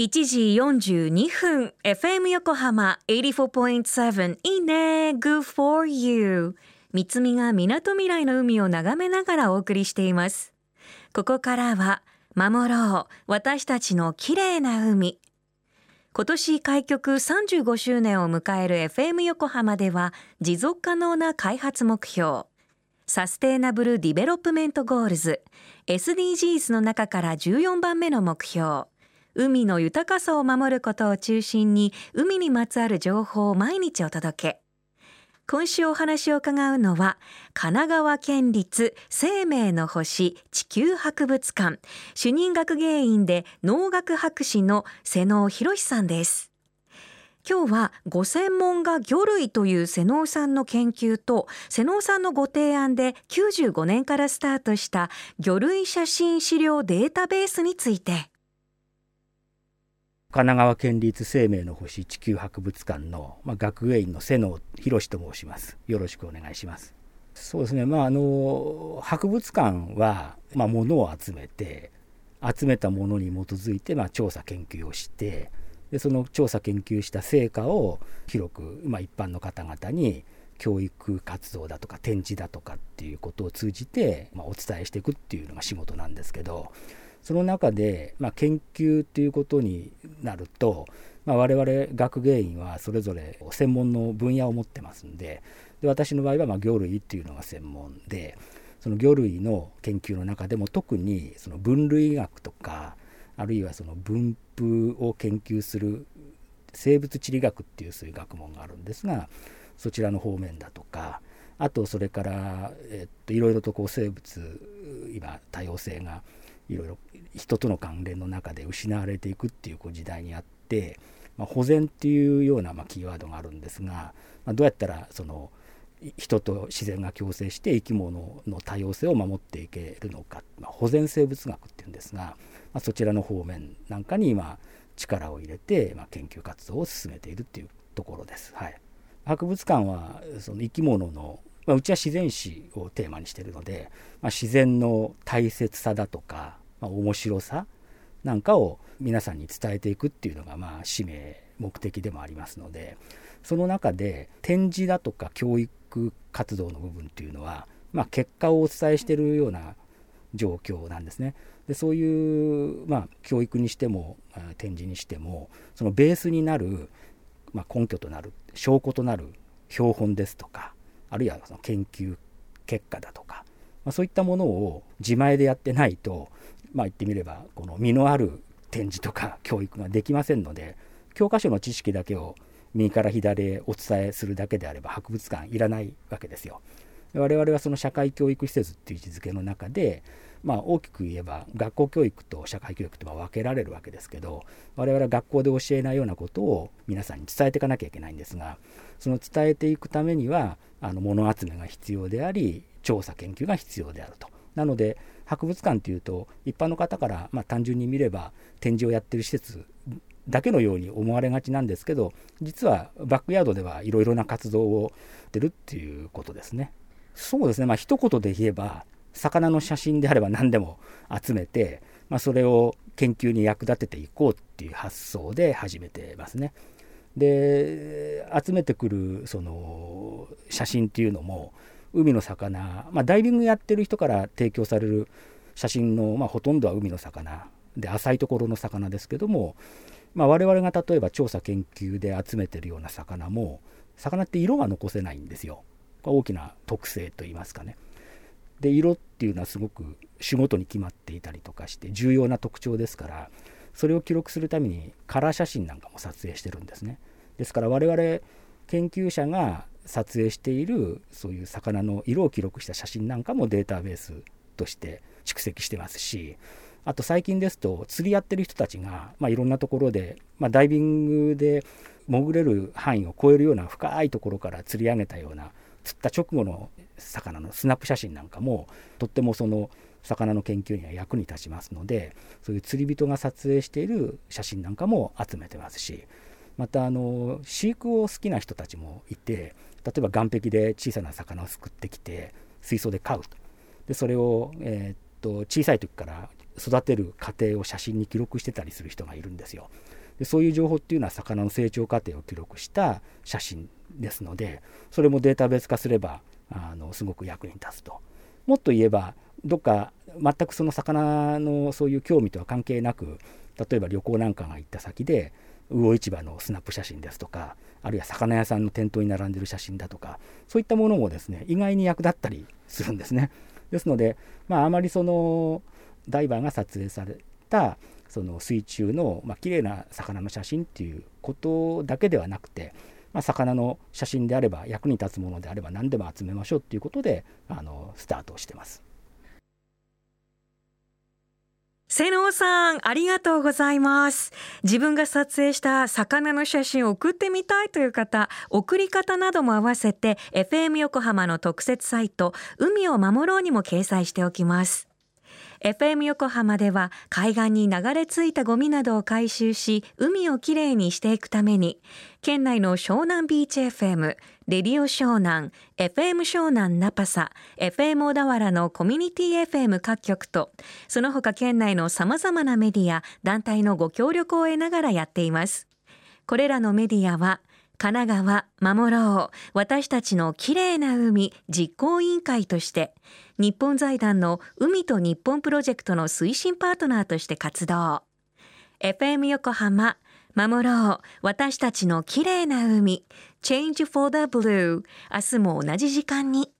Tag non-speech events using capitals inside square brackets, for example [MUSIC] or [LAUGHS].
1時42分 FM 横浜84.7いいね Good for you 三つみが港未来の海を眺めながらお送りしています。ここからは守ろう私たちの綺麗な海。今年開局35周年を迎える FM 横浜では持続可能な開発目標 Sustainable Development Goals SDGs の中から14番目の目標海の豊かさを守ることを中心に海にまつわる情報を毎日お届け。今週お話を伺うのは神奈川県立生命の星地球博物館主任学芸員で農学博士の瀬能博さんです。今日はご専門が魚類という瀬能さんの研究と瀬能さんのご提案で95年からスタートした魚類写真資料データベースについて。神奈川県立生命の星地球博物館の、まあ、学芸員の瀬野博と申します。よろしくお願いします。そうですね。まああの博物館はまあ物を集めて集めたものに基づいてまあ調査研究をしてでその調査研究した成果を広くまあ一般の方々に教育活動だとか展示だとかっていうことを通じて、まあ、お伝えしていくっていうのが仕事なんですけどその中で、まあ、研究っていうことになると、まあ、我々学芸員はそれぞれ専門の分野を持ってますんでで私の場合はま魚類っていうのが専門でその魚類の研究の中でも特にその分類学とかあるいはその分布を研究する生物地理学っていうそういう学問があるんですがそちらの方面だとかあとそれから、えっと、いろいろとこう生物今多様性がいろいろ人との関連の中で失われていくっていうこう時代にあって、まあ、保全っていうようなまあキーワードがあるんですが、まあ、どうやったらその人と自然が共生して生き物の多様性を守っていけるのか、まあ、保全生物学っていうんですが、まあ、そちらの方面なんかに今力を入れて、まあ、研究活動を進めているっていうところです。はい、博物館はその生き物のまあ、うちは自然史をテーマにしてるので、まあ、自然の大切さだとかまあ、面白さなんかを皆さんに伝えていくっていうのがまあ使命目的でもありますのでその中で展示だとか教育活動の部分っていうのは、まあ、結果をお伝えしているような状況なんですね。でそういう、まあ、教育にしても展示にしてもそのベースになる、まあ、根拠となる証拠となる標本ですとかあるいはその研究結果だとか、まあ、そういったものを自前でやってないとまあ言ってみればこの実のある展示とか [LAUGHS] 教育ができませんので教科書の知識だけを右から左へお伝えするだけであれば博物館いらないわけですよ。我々はその社会教育施設っていう位置づけの中で、まあ、大きく言えば学校教育と社会教育と分けられるわけですけど我々は学校で教えないようなことを皆さんに伝えていかなきゃいけないんですがその伝えていくためにはあの物集めが必要であり調査研究が必要であると。なので博物館っていうと一般の方から、まあ、単純に見れば展示をやってる施設だけのように思われがちなんですけど実はバックヤードではいろいろな活動をしてるっていうことですね。そうですねまあ一言で言えば魚の写真であれば何でも集めて、まあ、それを研究に役立てていこうっていう発想で始めてますね。で集めてくるその写真っていうのも海の魚、まあ、ダイビングやってる人から提供される写真の、まあ、ほとんどは海の魚。で浅いところの魚ですけども、まあ、我々が例えば調査研究で集めてるような魚も魚って色が残せないんですよ。大きな特性といいますかね。で色っていうのはすごく種ごとに決まっていたりとかして重要な特徴ですからそれを記録するためにカラー写真なんかも撮影してるんですね。ですから我々研究者が撮影しているそういう魚の色を記録した写真なんかもデータベースとして蓄積してますしあと最近ですと釣りやってる人たちが、まあ、いろんなところで、まあ、ダイビングで潜れる範囲を超えるような深いところから釣り上げたような釣った直後の魚のスナップ写真なんかもとってもその魚の研究には役に立ちますのでそういう釣り人が撮影している写真なんかも集めてますしまたあの飼育を好きな人たちもいて例えば岸壁で小さな魚をすくってきて水槽で飼うとでそれを、えー、っと小さい時から育てる過程を写真に記録してたりする人がいるんですよ。でそういう情報っていうのは魚の成長過程を記録した写真ですのでそれもデータベース化すればあのすごく役に立つと。もっと言えばどっか全くその魚のそういう興味とは関係なく例えば旅行なんかが行った先で魚市場のスナップ写真ですとかあるいは魚屋さんの店頭に並んでる写真だとかそういったものもですね意外に役立ったりするんですね。ですので、まあ、あまりそのダイバーが撮影されたその水中の、まあ綺麗な魚の写真っていうことだけではなくて、まあ、魚の写真であれば役に立つものであれば何でも集めましょうっていうことであのスタートしてます。瀬能さん、ありがとうございます。自分が撮影した魚の写真を送ってみたいという方、送り方なども合わせて FM 横浜の特設サイト、海を守ろうにも掲載しておきます。FM 横浜では海岸に流れ着いたゴミなどを回収し海をきれいにしていくために県内の湘南ビーチ FM、レディオ湘南、FM 湘南ナパサ、FM 小田原のコミュニティ FM 各局とその他県内の様々なメディア、団体のご協力を得ながらやっています。これらのメディアは神奈川守ろう。私たちのきれいな海実行委員会として日本財団の海と日本プロジェクトの推進パートナーとして活動。FM 横浜守ろう。私たちのきれいな海 Change for the Blue 明日も同じ時間に。